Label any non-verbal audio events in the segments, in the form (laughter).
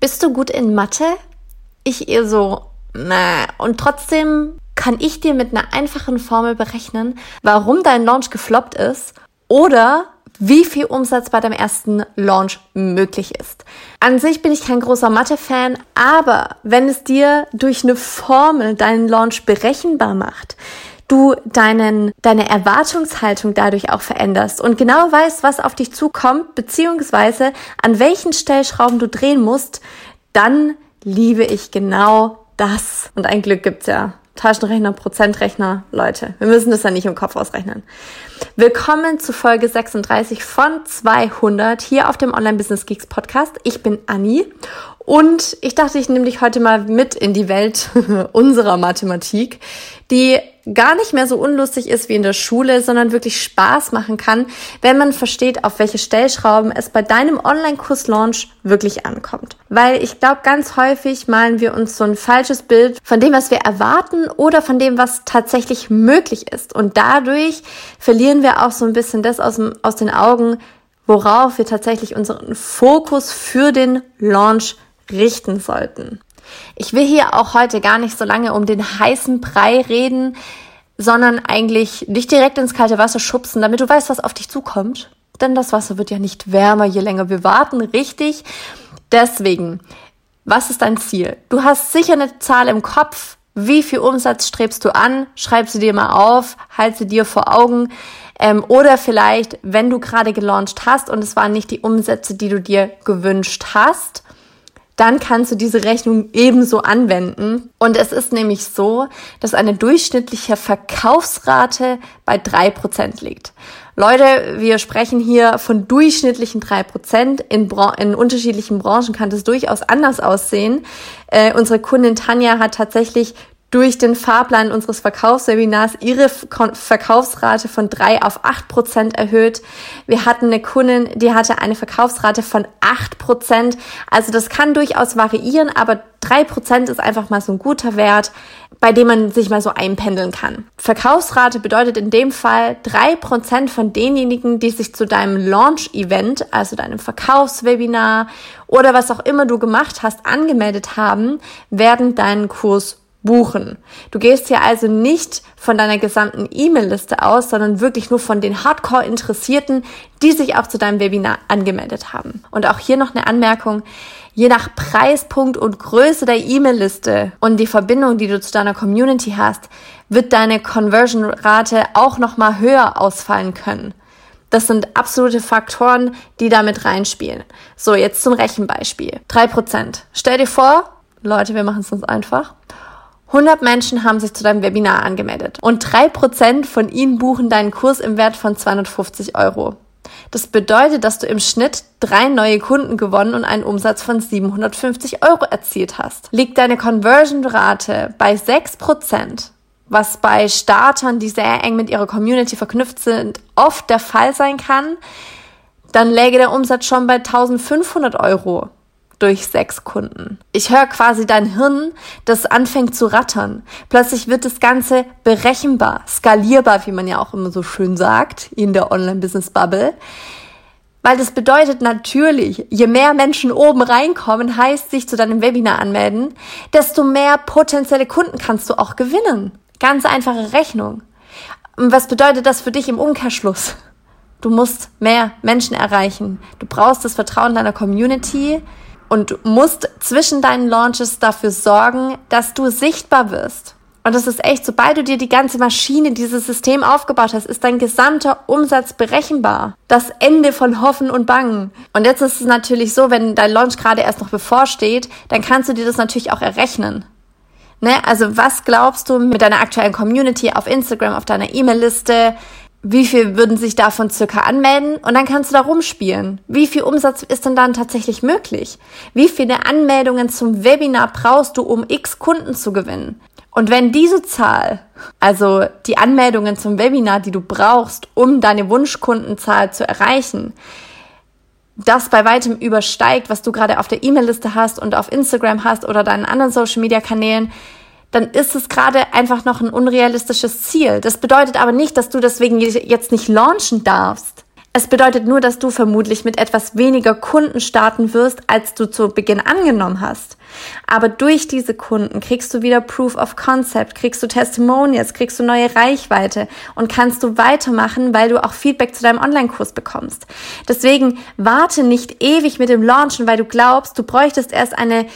Bist du gut in Mathe? Ich eher so, na. Und trotzdem kann ich dir mit einer einfachen Formel berechnen, warum dein Launch gefloppt ist oder wie viel Umsatz bei deinem ersten Launch möglich ist. An sich bin ich kein großer Mathe-Fan, aber wenn es dir durch eine Formel deinen Launch berechenbar macht, du deinen, deine Erwartungshaltung dadurch auch veränderst und genau weißt, was auf dich zukommt, beziehungsweise an welchen Stellschrauben du drehen musst, dann liebe ich genau das. Und ein Glück gibt's ja. Taschenrechner, Prozentrechner, Leute. Wir müssen das ja nicht im Kopf ausrechnen. Willkommen zu Folge 36 von 200 hier auf dem Online Business Geeks Podcast. Ich bin Anni und ich dachte, ich nehme dich heute mal mit in die Welt (laughs) unserer Mathematik, die gar nicht mehr so unlustig ist wie in der Schule, sondern wirklich Spaß machen kann, wenn man versteht, auf welche Stellschrauben es bei deinem Online-Kurs-Launch wirklich ankommt. Weil ich glaube, ganz häufig malen wir uns so ein falsches Bild von dem, was wir erwarten oder von dem, was tatsächlich möglich ist. Und dadurch verlieren wir auch so ein bisschen das aus, dem, aus den Augen, worauf wir tatsächlich unseren Fokus für den Launch richten sollten. Ich will hier auch heute gar nicht so lange um den heißen Brei reden, sondern eigentlich dich direkt ins kalte Wasser schubsen, damit du weißt, was auf dich zukommt. Denn das Wasser wird ja nicht wärmer, je länger wir warten, richtig? Deswegen, was ist dein Ziel? Du hast sicher eine Zahl im Kopf. Wie viel Umsatz strebst du an? Schreib sie dir mal auf, halt sie dir vor Augen. Ähm, oder vielleicht, wenn du gerade gelauncht hast und es waren nicht die Umsätze, die du dir gewünscht hast, dann kannst du diese Rechnung ebenso anwenden. Und es ist nämlich so, dass eine durchschnittliche Verkaufsrate bei drei Prozent liegt. Leute, wir sprechen hier von durchschnittlichen drei Prozent. In, in, unterschiedlichen Branchen kann das durchaus anders aussehen. Äh, unsere Kundin Tanja hat tatsächlich durch den Fahrplan unseres Verkaufswebinars ihre Verkaufsrate von drei auf acht Prozent erhöht. Wir hatten eine Kundin, die hatte eine Verkaufsrate von acht Prozent. Also das kann durchaus variieren, aber drei Prozent ist einfach mal so ein guter Wert, bei dem man sich mal so einpendeln kann. Verkaufsrate bedeutet in dem Fall drei Prozent von denjenigen, die sich zu deinem Launch-Event, also deinem Verkaufswebinar oder was auch immer du gemacht hast, angemeldet haben, werden deinen Kurs buchen. Du gehst hier also nicht von deiner gesamten E-Mail-Liste aus, sondern wirklich nur von den Hardcore-Interessierten, die sich auch zu deinem Webinar angemeldet haben. Und auch hier noch eine Anmerkung. Je nach Preispunkt und Größe der E-Mail-Liste und die Verbindung, die du zu deiner Community hast, wird deine Conversion-Rate auch nochmal höher ausfallen können. Das sind absolute Faktoren, die damit reinspielen. So, jetzt zum Rechenbeispiel. Drei Prozent. Stell dir vor, Leute, wir machen es uns einfach. 100 Menschen haben sich zu deinem Webinar angemeldet und 3% von ihnen buchen deinen Kurs im Wert von 250 Euro. Das bedeutet, dass du im Schnitt drei neue Kunden gewonnen und einen Umsatz von 750 Euro erzielt hast. Liegt deine Conversion-Rate bei 6%, was bei Startern, die sehr eng mit ihrer Community verknüpft sind, oft der Fall sein kann, dann läge der Umsatz schon bei 1500 Euro durch sechs Kunden. Ich höre quasi dein Hirn, das anfängt zu rattern. Plötzlich wird das Ganze berechenbar, skalierbar, wie man ja auch immer so schön sagt, in der Online-Business-Bubble. Weil das bedeutet natürlich, je mehr Menschen oben reinkommen, heißt sich zu deinem Webinar anmelden, desto mehr potenzielle Kunden kannst du auch gewinnen. Ganz einfache Rechnung. Und was bedeutet das für dich im Umkehrschluss? Du musst mehr Menschen erreichen. Du brauchst das Vertrauen deiner Community und musst zwischen deinen Launches dafür sorgen, dass du sichtbar wirst. Und das ist echt, sobald du dir die ganze Maschine, dieses System aufgebaut hast, ist dein gesamter Umsatz berechenbar. Das Ende von Hoffen und Bangen. Und jetzt ist es natürlich so, wenn dein Launch gerade erst noch bevorsteht, dann kannst du dir das natürlich auch errechnen. Ne? Also was glaubst du mit deiner aktuellen Community auf Instagram, auf deiner E-Mail-Liste? Wie viel würden sich davon circa anmelden und dann kannst du da rumspielen. Wie viel Umsatz ist denn dann tatsächlich möglich? Wie viele Anmeldungen zum Webinar brauchst du, um x Kunden zu gewinnen? Und wenn diese Zahl, also die Anmeldungen zum Webinar, die du brauchst, um deine Wunschkundenzahl zu erreichen, das bei weitem übersteigt, was du gerade auf der E-Mail-Liste hast und auf Instagram hast oder deinen anderen Social-Media-Kanälen, dann ist es gerade einfach noch ein unrealistisches Ziel. Das bedeutet aber nicht, dass du deswegen jetzt nicht launchen darfst. Es bedeutet nur, dass du vermutlich mit etwas weniger Kunden starten wirst, als du zu Beginn angenommen hast. Aber durch diese Kunden kriegst du wieder Proof of Concept, kriegst du Testimonials, kriegst du neue Reichweite und kannst du weitermachen, weil du auch Feedback zu deinem Online-Kurs bekommst. Deswegen warte nicht ewig mit dem Launchen, weil du glaubst, du bräuchtest erst eine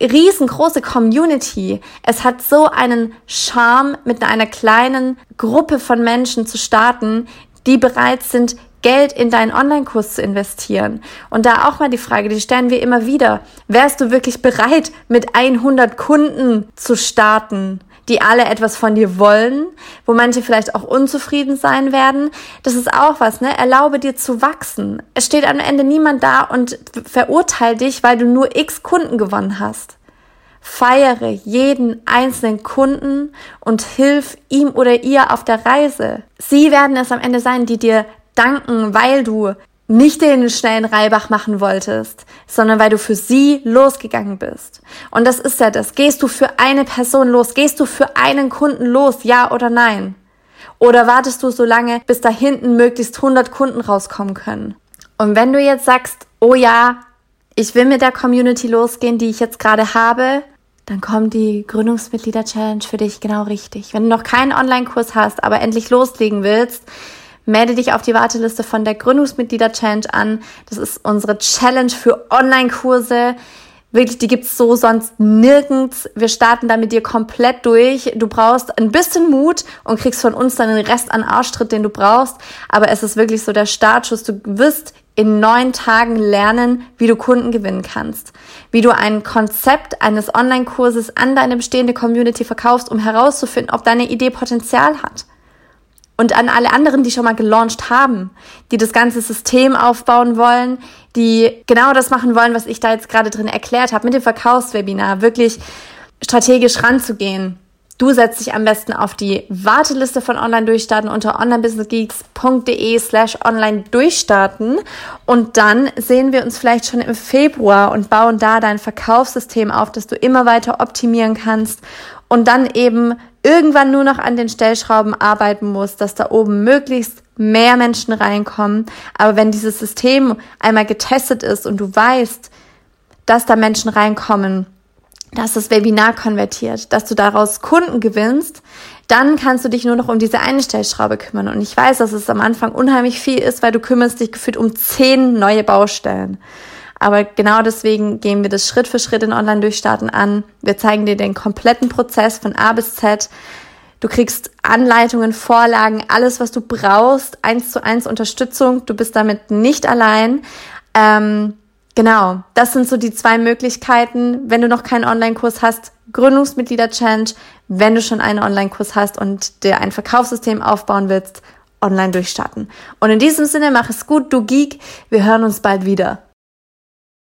riesengroße Community. Es hat so einen Charme, mit einer kleinen Gruppe von Menschen zu starten, die bereit sind, Geld in deinen Online-Kurs zu investieren. Und da auch mal die Frage, die stellen wir immer wieder. Wärst du wirklich bereit, mit 100 Kunden zu starten, die alle etwas von dir wollen, wo manche vielleicht auch unzufrieden sein werden? Das ist auch was, ne? Erlaube dir zu wachsen. Es steht am Ende niemand da und verurteilt dich, weil du nur x Kunden gewonnen hast. Feiere jeden einzelnen Kunden und hilf ihm oder ihr auf der Reise. Sie werden es am Ende sein, die dir danken, weil du nicht den schnellen Reibach machen wolltest, sondern weil du für sie losgegangen bist. Und das ist ja das. Gehst du für eine Person los? Gehst du für einen Kunden los? Ja oder nein? Oder wartest du so lange, bis da hinten möglichst 100 Kunden rauskommen können? Und wenn du jetzt sagst, oh ja, ich will mit der Community losgehen, die ich jetzt gerade habe, dann kommt die Gründungsmitglieder-Challenge für dich genau richtig. Wenn du noch keinen Online-Kurs hast, aber endlich loslegen willst, melde dich auf die Warteliste von der Gründungsmitglieder-Challenge an. Das ist unsere Challenge für Online-Kurse. Wirklich, die gibt's so sonst nirgends. Wir starten da mit dir komplett durch. Du brauchst ein bisschen Mut und kriegst von uns dann den Rest an Arschtritt, den du brauchst. Aber es ist wirklich so der Startschuss. Du wirst in neun Tagen lernen, wie du Kunden gewinnen kannst. Wie du ein Konzept eines Online-Kurses an deine bestehende Community verkaufst, um herauszufinden, ob deine Idee Potenzial hat und an alle anderen, die schon mal gelauncht haben, die das ganze System aufbauen wollen, die genau das machen wollen, was ich da jetzt gerade drin erklärt habe, mit dem Verkaufswebinar, wirklich strategisch ranzugehen. Du setzt dich am besten auf die Warteliste von Online Durchstarten unter onlinebusinessgeeks.de slash online durchstarten und dann sehen wir uns vielleicht schon im Februar und bauen da dein Verkaufssystem auf, dass du immer weiter optimieren kannst und dann eben irgendwann nur noch an den Stellschrauben arbeiten muss, dass da oben möglichst mehr Menschen reinkommen. Aber wenn dieses System einmal getestet ist und du weißt, dass da Menschen reinkommen, dass das Webinar konvertiert, dass du daraus Kunden gewinnst, dann kannst du dich nur noch um diese eine Stellschraube kümmern. Und ich weiß, dass es am Anfang unheimlich viel ist, weil du kümmerst dich gefühlt um zehn neue Baustellen. Aber genau deswegen gehen wir das Schritt für Schritt in Online-Durchstarten an. Wir zeigen dir den kompletten Prozess von A bis Z. Du kriegst Anleitungen, Vorlagen, alles, was du brauchst, eins zu eins Unterstützung. Du bist damit nicht allein. Ähm, genau, das sind so die zwei Möglichkeiten. Wenn du noch keinen Online-Kurs hast, Gründungsmitglieder-Challenge. Wenn du schon einen Online-Kurs hast und dir ein Verkaufssystem aufbauen willst, online durchstarten. Und in diesem Sinne, mach es gut, du Geek. Wir hören uns bald wieder.